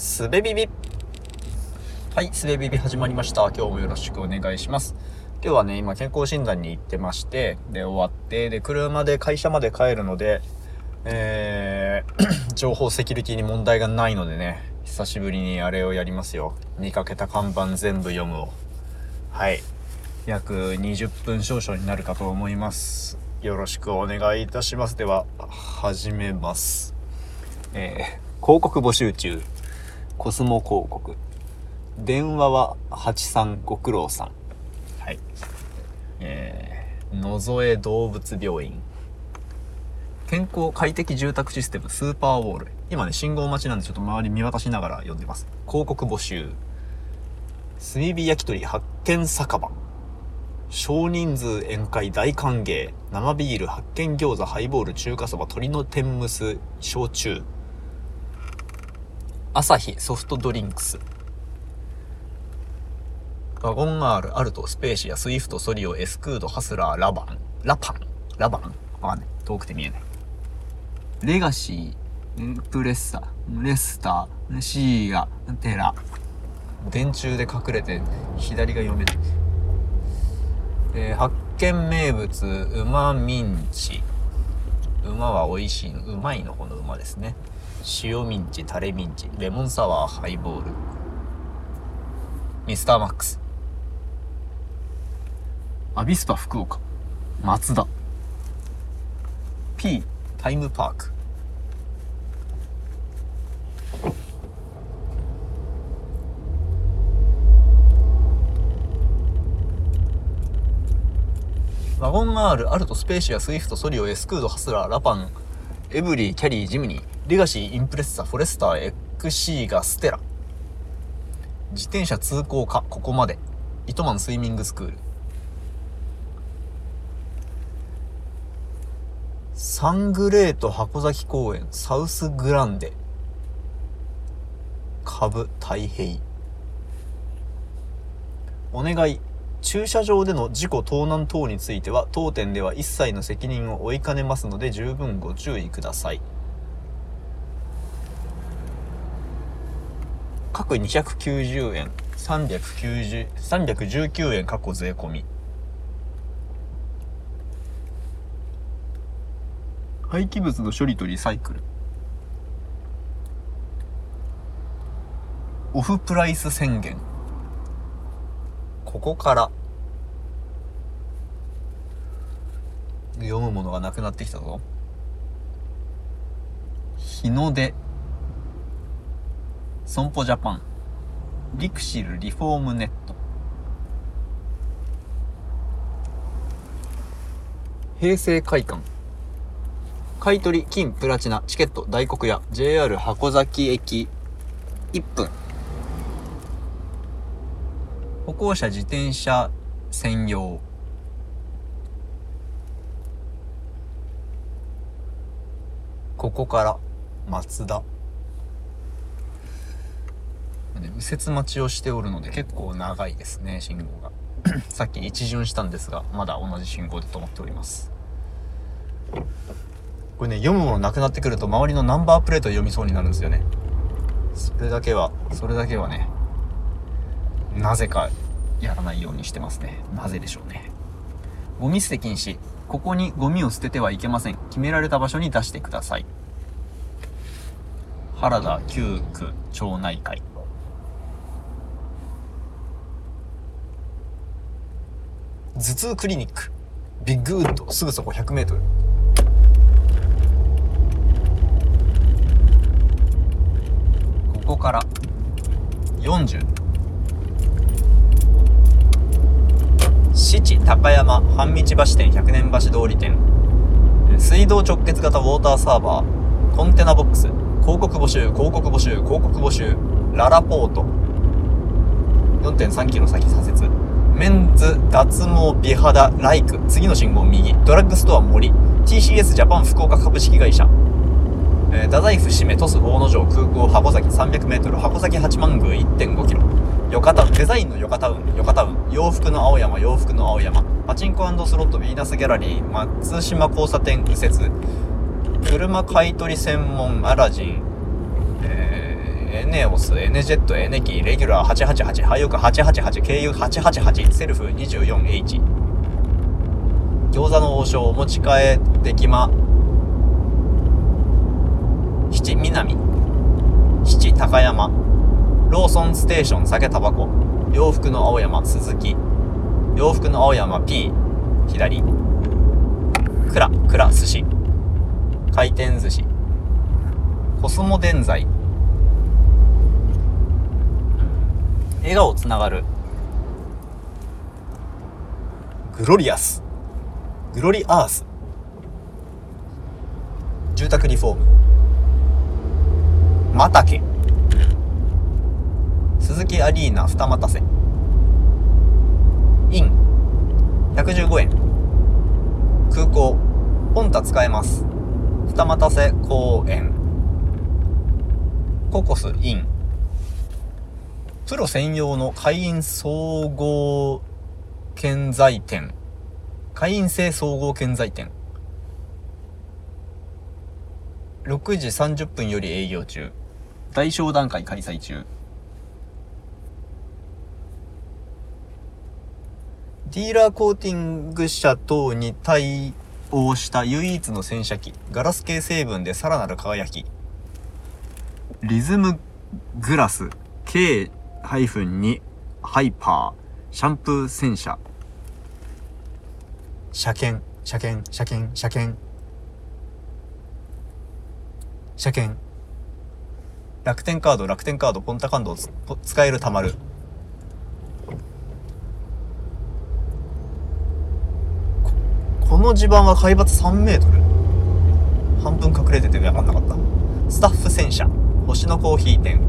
すべビビはい、すべビビ始まりました。今日もよろしくお願いします。今日はね、今健康診断に行ってまして、で、終わって、で、車で会社まで帰るので、えー、情報セキュリティに問題がないのでね、久しぶりにあれをやりますよ。見かけた看板全部読むを。はい。約20分少々になるかと思います。よろしくお願いいたします。では、始めます。えー、広告募集中。コスモ広告。電話は83ご苦労さん。はい。えー、野添動物病院。健康快適住宅システムスーパーウォール。今ね、信号待ちなんでちょっと周り見渡しながら読んでます。広告募集。炭火焼き鳥発見酒場。少人数宴会大歓迎。生ビール、発見餃子、ハイボール、中華そば、鶏の天むす、焼酎。朝日ソフトドリンクス。ワゴン R、アルト、スペーシア、スイフト、ソリオ、エスクード、ハスラー、ラバン。ラパンラバンわかんない。遠くて見えない。レガシー、プレッサ、レスター、シーガ、テラ。電柱で隠れて左が読めない。えー、発見名物、馬ミンチ。馬は美味しいの、うまいの方の馬ですね。塩ミンチ、タレミンチ、レモンサワー、ハイボール。ミスターマックス。アビスパ福岡。松田。P タイムパーク。ワゴン R、アルト、スペーシア、スイフト、ソリオ、エスクード、ハスラー、ラパン、エブリー、キャリー、ジムニー、レガシー、インプレッサ、フォレスター、エクシーガ、ステラ。自転車通行か、ここまで。糸満スイミングスクール。サングレート箱崎公園、サウスグランデ。株太平。お願い。駐車場での事故盗難等については当店では一切の責任を負いかねますので十分ご注意ください。各290円390 319円過去税込み。廃棄物の処理とリサイクル。オフプライス宣言。ここから読むものがなくなってきたぞ。日の出。損保ジャパン。リクシルリフォームネット。平成会館。買取金プラチナチケット大黒屋 JR 箱崎駅1分。歩行者自転車専用。ここから松田。右折待ちをしておるので結構長いですね信号が。さっき一巡したんですがまだ同じ信号で止まっております。これね読むものなくなってくると周りのナンバープレート読みそうになるんですよね。それだけはそれだけはねなぜかやらないようにしてますね。なぜでしょうね。ゴミ捨て禁止。ここにゴミを捨ててはいけません。決められた場所に出してください。原田旧区町内会。頭痛クリニック。ビッグウッド。すぐそこ100メートル。ここから40。七高山半道橋店百年橋通り店。水道直結型ウォーターサーバーコンテナボックス広告募集広告募集広告募集ララポート。4.3キロ先左折。メンズ脱毛美肌ライク次の信号右。ドラッグストア森。TCS ジャパン福岡株式会社。えー、太宰府締め鳥栖大野城空港箱崎 300m 箱崎八幡宮 1.5km ヨカタウンデザインのヨカタウンヨカタウン洋服の青山洋服の青山。パチンコスロットヴィーナスギャラリー。松島交差点右折。車買取専門アラジン、えー、エネオス、エネジェット、エネキー、レギュラー888、ハイオク888、経由888、セルフ 24H。餃子の王将、お持ち帰ってきま、七南、七高山、ローソンステーション、酒タバコ、洋服の青山、鈴木、洋服の青山 P、左、くら、くら、寿司、回転寿司、コスモ電材、笑顔つながる、グロリアス、グロリアース、住宅リフォーム、マタケ、鈴木アリーナ二股瀬、イン、115円、空港、ポンタ使えます。二股瀬公園、ココスイン、プロ専用の会員総合建材店、会員制総合建材店、6時30分より営業中、大商談会開催中、ディーラーコーティング車等に対応した唯一の洗車機、ガラス系成分でさらなる輝き。リズムグラス K-2 ハイパーシャンプー洗車。車検、車検、車検、車検。車検。楽天カード、楽天カード、ポンタカード使えるたまる。この地盤は海抜3メートル。半分隠れてて分かんなかった。スタッフ戦車、星のコーヒー店、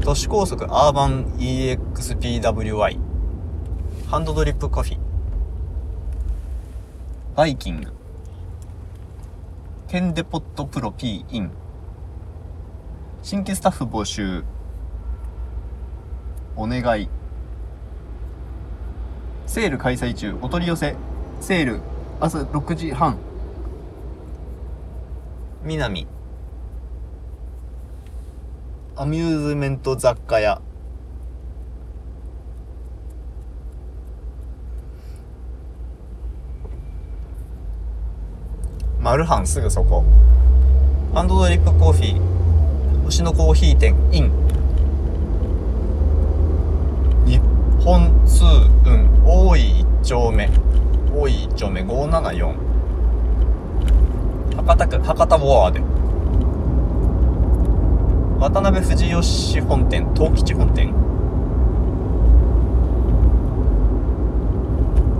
都市高速アーバン EXPWI、ハンドドリップカフィ、バイキング、ケンデポットプロ P イン、新規スタッフ募集、お願い、セール開催中、お取り寄せ、セール、朝6時半。南。アミューズメント雑貨屋。マルハンすぐそこ。ハンドドリップコーヒー。星のコーヒー店、イン。日本通運、大井一丁目。大井一丁目574博多区博多ボアで。渡辺富士吉本店東吉本店。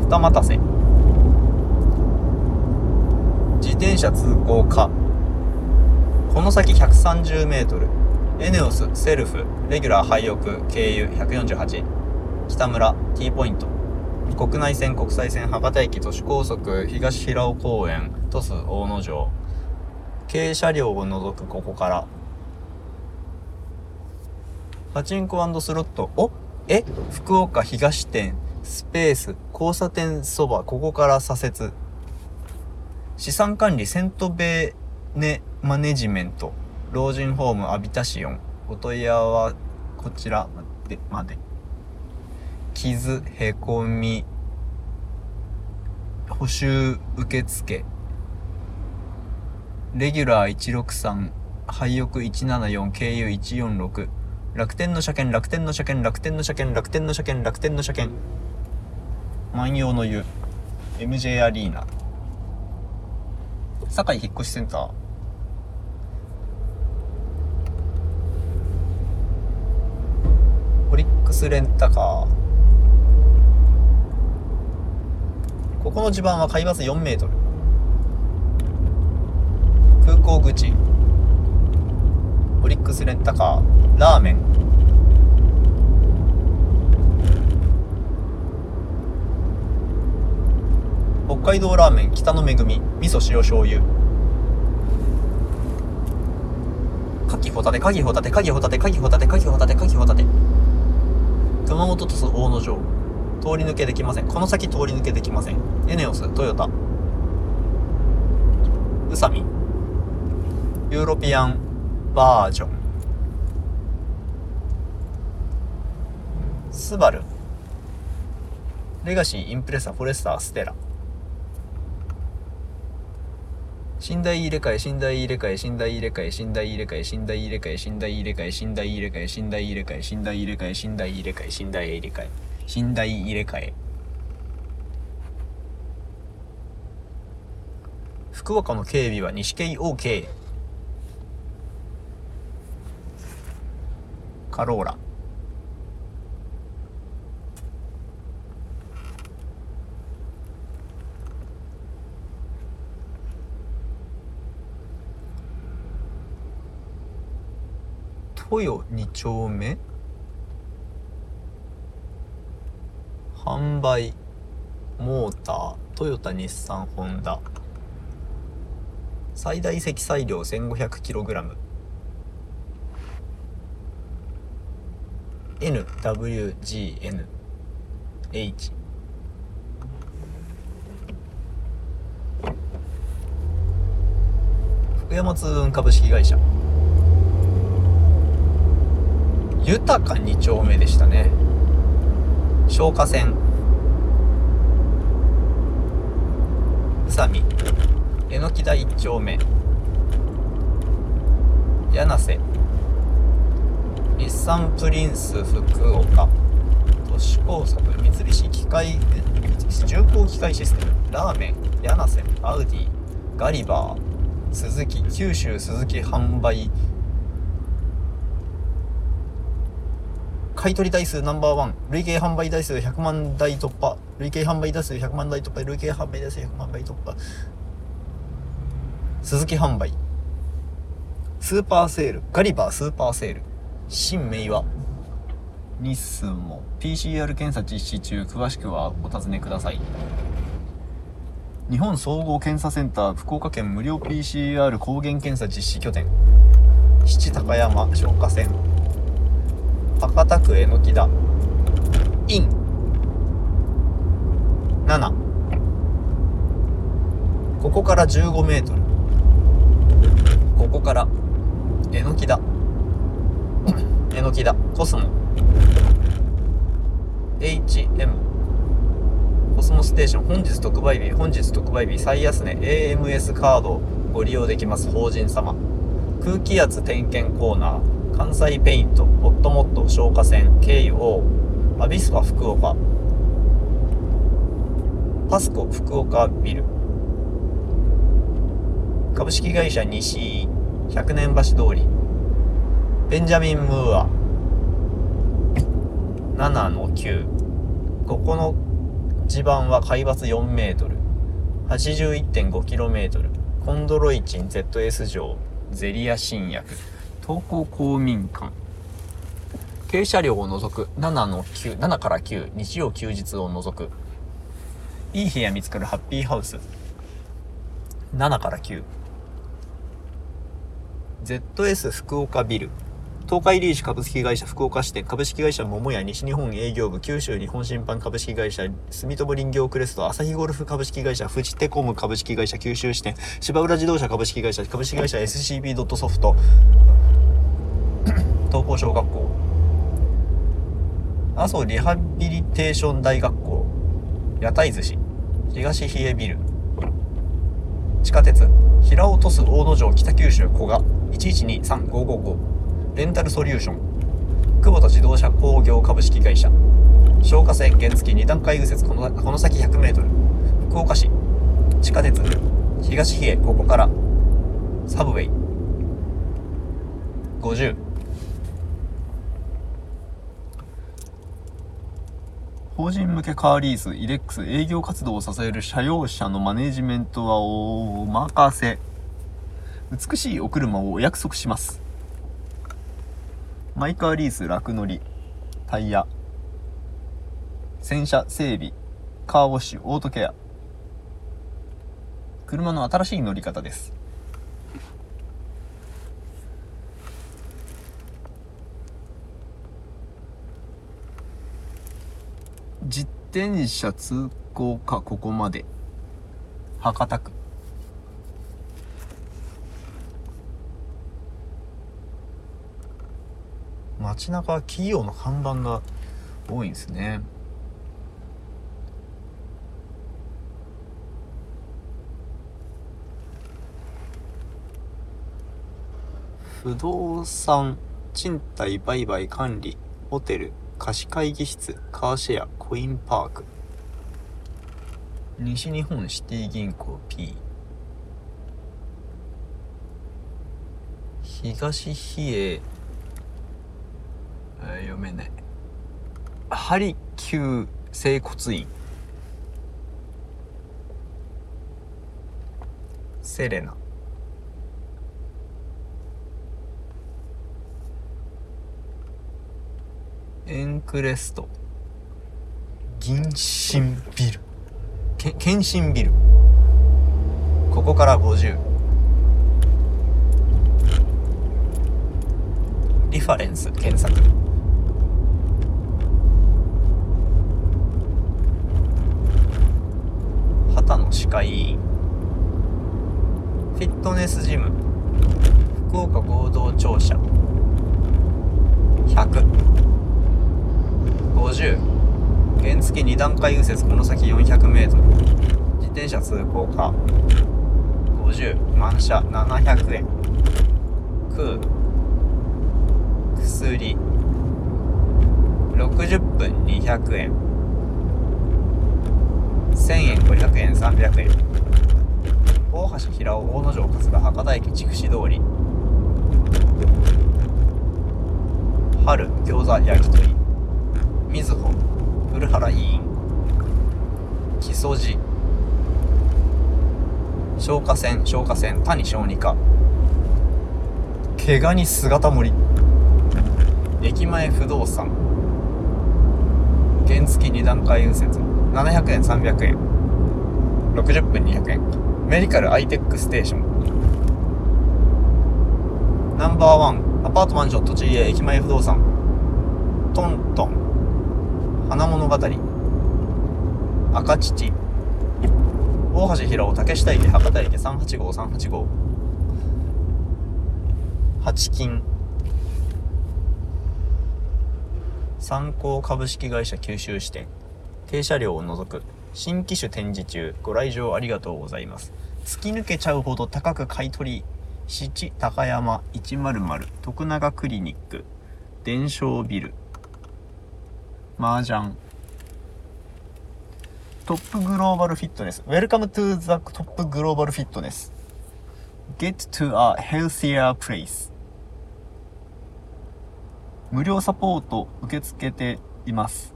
二股瀬自転車通行可。この先 130m エネオスセルフレギュラー廃屋経由148北村 T ポイント。国内線国際線博多駅都市高速東平尾公園鳥栖大野城軽車両を除くここから。パチンコスロット。お？え？福岡東店スペース交差点そばここから左折。資産管理セントベーネマネジメント。老人ホームアビタシオン。お問い合わせこちらまでまで。傷へこみ補修受付。レギュラー163廃屋174経由146楽天の車検楽天の車検楽天の車検楽天の車検楽天の車検。万葉の湯。MJ アリーナ。堺引っ越しセンター。オリックスレンタカー。ここの地盤は海抜4メートル。空港口。オリックスレンタカー。ラーメン。北海道ラーメン。北の恵み。味噌塩醤油。かきホタテかきホタテかきホタテかきホタテかきホタテかきホタテ熊本と大野城。通り抜けできません。この先通り抜けできません。エネオストヨタ。宇佐美。ユーロピアンバージョン。スバル。レガシーインプレッサフォレスターステラ。寝台入れ替え寝台入れ替え寝台入れ替え寝台入れ替え寝台入れ替え寝台入れ替え寝台入れ替え寝台入れ替え寝台入れ替え寝台入れ替え寝台入れ替え。寝台入れ替え。福岡の警備は西警 OK カローラ。豊2丁目？販売モータートヨタ日産ホンダ。最大積載量 1500kg NWGN H 福山通運株式会社。豊か2丁目でしたね。消火栓。宇佐美。えのき台1丁目。柳瀬。日産プリンス福岡。都市高速三菱機械重工機械システム。ラーメン。柳瀬。アウディ。ガリバー。鈴木。九州鈴木販売。買取台数ナンバーワン累計販売台数100万台突破累計販売台数100万台突破累計販売台数100万台突破鈴木販売スーパーセールガリバースーパーセール新名和日数も PCR 検査実施中詳しくはお尋ねください。日本総合検査センター福岡県無料 PCR 抗原検査実施拠点七高山消火栓博多区えのきだ。 IN。7ここから15メートル。ここからえのきだ。えのきだ。コスモ。HM コスモステーション。本日特売日。本日特売日。最安値。AMS カードをご利用できます。法人様。空気圧点検コーナー。関西ペイントホットモット消火栓 KO アビスパ福岡。パスコ福岡ビル。株式会社西百年橋通り。ベンジャミン・ムーア。7の9ここの地盤は海抜4メートル。81.5km コンドロイチン ZS 城。ゼリア新薬。東高公民館。軽車両を除く。7の9 7から9日曜休日を除く。いい部屋見つかるハッピーハウス。7から9 ZS 福岡ビル。東海リーチ株式会社福岡支店。株式会社桃屋西日本営業部九州日本審判株式会社。住友林業クレスト。朝日ゴルフ株式会社フジテコム株式会社九州支店。芝浦自動車株式会社株式会社 SCB ドットソフト。高小学校。阿蘇リハビリテーション大学校。屋台寿司。東比叡ビル。地下鉄。平尾鳥栖大野城。北九州古賀。1123555レンタルソリューション。久保田自動車工業株式会社。消火栓原付。2段階右折。このこの先 100m 福岡市。地下鉄。東比叡ここから。サブウェイ。50法人向けカーリースイレックス営業活動を支える車用車のマネジメントはお任せ。美しいお車をお約束します。マイカーリース楽乗りタイヤ。洗車整備カーウォッシュオートケア。車の新しい乗り方です。自転車通行かここまで。博多区。街中は企業の看板が多いんですね。不動産賃貸売買管理ホテル。貸会議室カーシェアコインパーク。西日本シティ銀行 P 東比叡読めない。ハリキュー整骨院。セレナ。エンクレスト。銀神ビル。け検診ビル。ここから50リファレンス検索。旗の歯科医院フィットネスジム。福岡合同庁舎。100 50原付2段階右折この先 400m 自転車通行か。50満車。700円。空。薬。60分200円。1000円500円300円。大橋平尾大野城春日博多駅筑紫通り。春餃子焼き鳥。みずほ古原委員木曽路消火栓消火栓谷小児科毛ガニ姿盛り駅前不動産原付2段階右折700円300円60分200円メディカルアイテックステーション。ナンバーワンアパートマンション栃木駅前不動産トントン。花物語。赤乳大橋平尾竹下駅博多駅385385八金。三高株式会社九州支店。停車料を除く。新機種展示中。ご来場ありがとうございます。突き抜けちゃうほど高く買い取り。七高山100徳永クリニック。伝承ビル。麻雀。トップグローバルフィットネス。Welcome to the top global fitness. Get to a healthier place. 無料サポート受け付けています。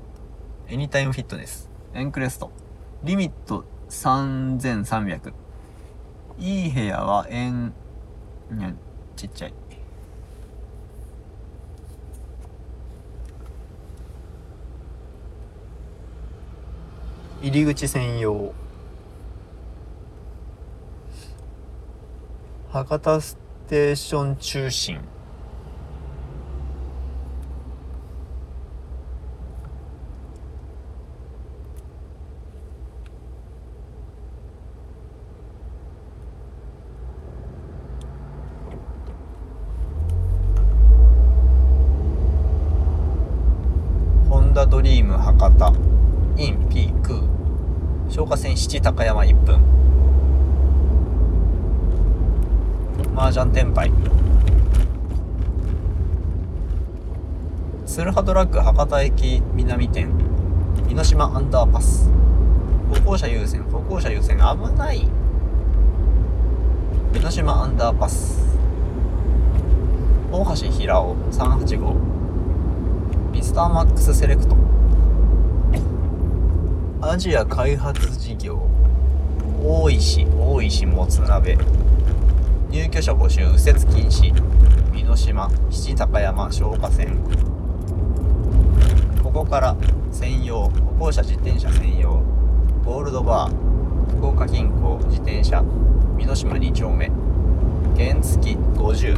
エニタイムフィットネスエンクレストリミット3300いい部屋は円。ちっちゃい。入り口専用。博多ステーション中心ホンダドリーム博多インピーク消火栓七高山1分麻雀天杯ツルハドラッグ博多駅南店美島アンダーパス歩行者優先歩行者優先危ない美島アンダーパス大橋平尾385ミスターマックスセレクト。アジア開発事業。大石大石もつ鍋。入居者募集右折禁止。美島七高山消火栓。ここから専用歩行者自転車専用。ゴールドバー福岡銀行自転車。美島2丁目。原付50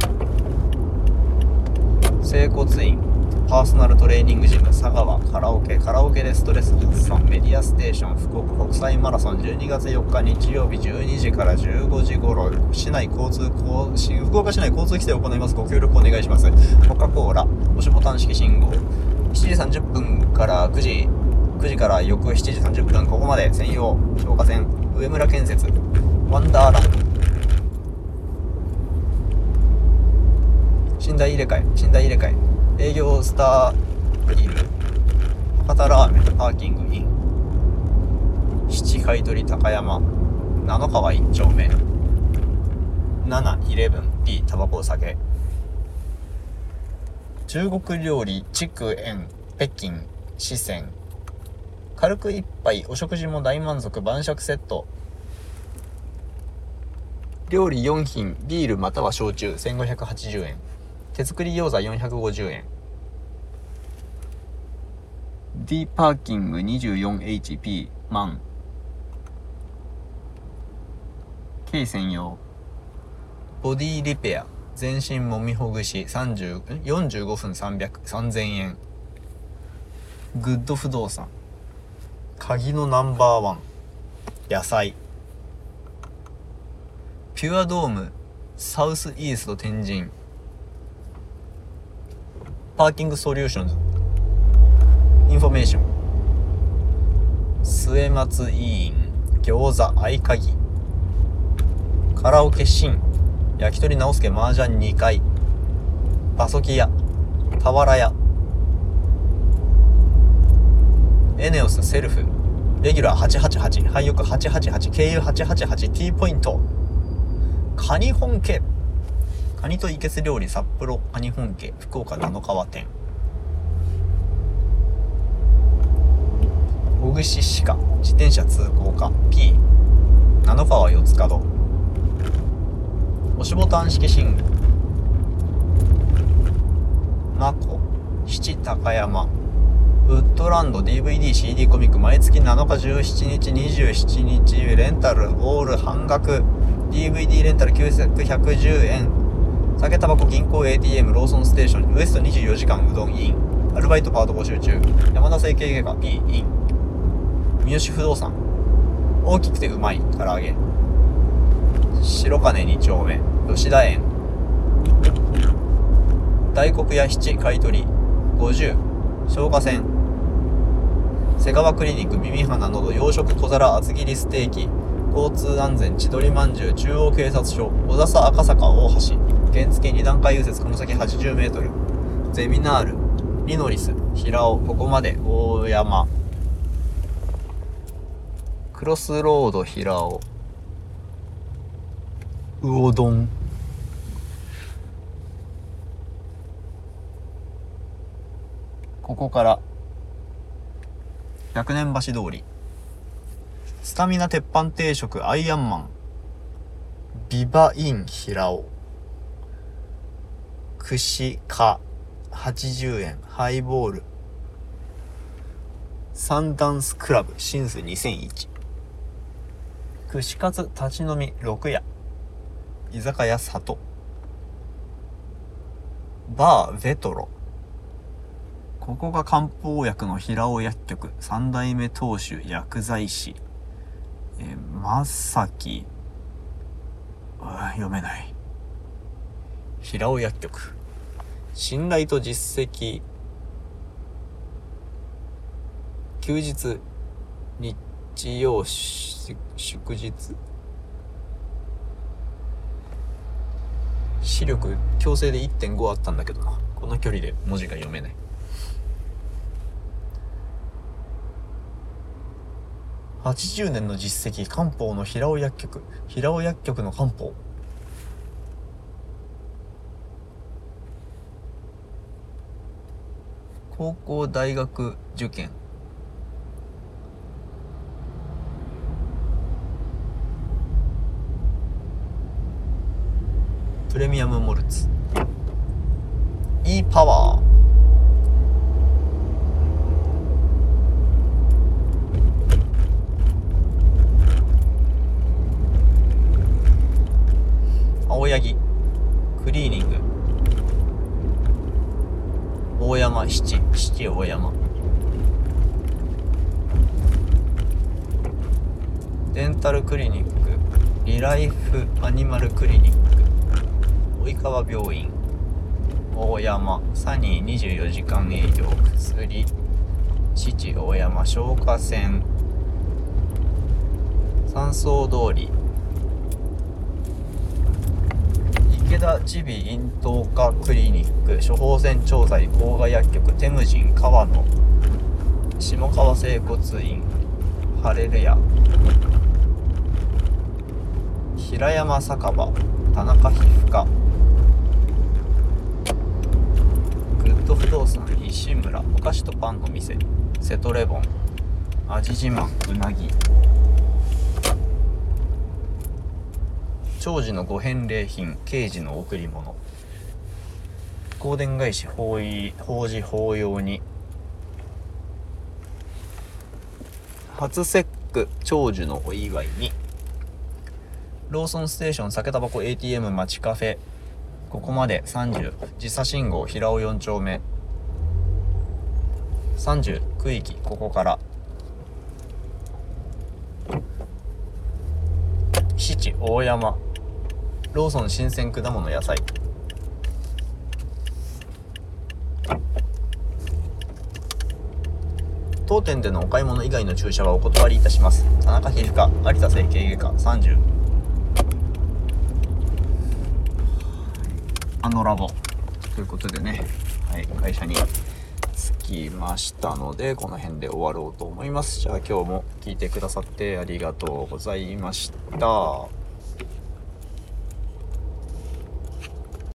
整骨院パーソナルトレーニングジム佐川カラオケカラオケでストレス発散メディアステーション福岡国際マラソン12月4日日曜日12時から15時頃市内交通福岡市内交通規制を行います。ご協力お願いします。コカ・コーラ押しボタン式信号。7時30分から9時9時から翌7時30分ここまで専用消火栓上村建設ワンダーランド寝台入れ替え寝台入れ替え。営業スタービール博多ラーメンパーキングイン。七買取高山。七川一丁目。7 11 B タバコお酒。中国料理筑円北京四川。軽く一杯お食事も大満足晩酌セット。料理4品ビールまたは焼酎。1580円。手作り餃子450円。D パーキング 24HP 万。K 専用。ボディリペア。全身もみほぐし30 45分300 3000円。グッド不動産。鍵のナンバーワン。野菜。ピュアドーム。サウスイースト天神。パーキングソリューションズインフォメーション末松委員餃子合鍵。カラオケシン。焼き鳥直輔麻雀2回。パソキ屋俵屋。エネオスセルフ。レギュラー888廃屋888経由 888T ポイント。カニ本家。カニといけす料理札幌カニ本家福岡七川店。小串鹿自転車通行課 P 七川四つ角。押しボタン式寝具マコ七高山。ウッドランド DVD-CD コミック。毎月7日17日27日レンタルオール半額。DVD レンタル9110円。酒タバコ銀行 ATM ローソンステーションウエスト24時間うどんイン。アルバイトパート募集中。山田整形外科 P イン。三好不動産。大きくてうまい。唐揚げ。白金2丁目。吉田園。大黒屋七買取50消火栓。瀬川クリニック。耳鼻のど。養殖小皿厚切りステーキ。交通安全。千鳥まんじゅう。中央警察署。小笹赤坂大橋。原付2段階右折この先 80m ゼミナール。リノリス。平尾。ここまで。大山。クロスロード。平尾。魚丼。ここから。百年橋通り。スタミナ鉄板定食アイアンマン。ビバイン。平尾。串か80円ハイボール。サンダンスクラブシンス2001串カツ立ち飲み6屋居酒屋里。バーベトロ。ここが漢方薬の平尾薬局。三代目当主薬剤師。えー、まさき読めない。平尾薬局。信頼と実績。休日日曜祝日。視力強制で1.5あったんだけどな。この距離で文字が読めない。80年の実績漢方の平尾薬局。平尾薬局の漢方。高校大学受験プレミアムモルツ e パワー青柳クリーニング大山七七大山デンタルクリニックリライフアニマルクリニック及川病院大山サニー24時間営業薬父大山消火栓山荘通り。池田耳鼻咽頭科クリニック。処方箋調剤甲賀薬局テムジン川野下川整骨院。ハレルヤ。平山酒場。田中皮膚科。グッド不動産石村。お菓子とパンの店。セトレボン。味自慢うなぎ。長寿のご返礼品刑事の贈り物。香典返し法医法事法要に。初節句長寿のお祝いに。ローソンステーション酒タバコ ATM 町カフェ。ここまで30時差信号平尾4丁目。30区域ここから。七大山。ローソン新鮮果物野菜。当店でのお買い物以外の駐車はお断りいたします。田中皮膚科有田整形外科30あのラボ。ということでね、はい、会社に。きましたのでこの辺で終わろうと思います。じゃあ今日も聞いてくださってありがとうございました。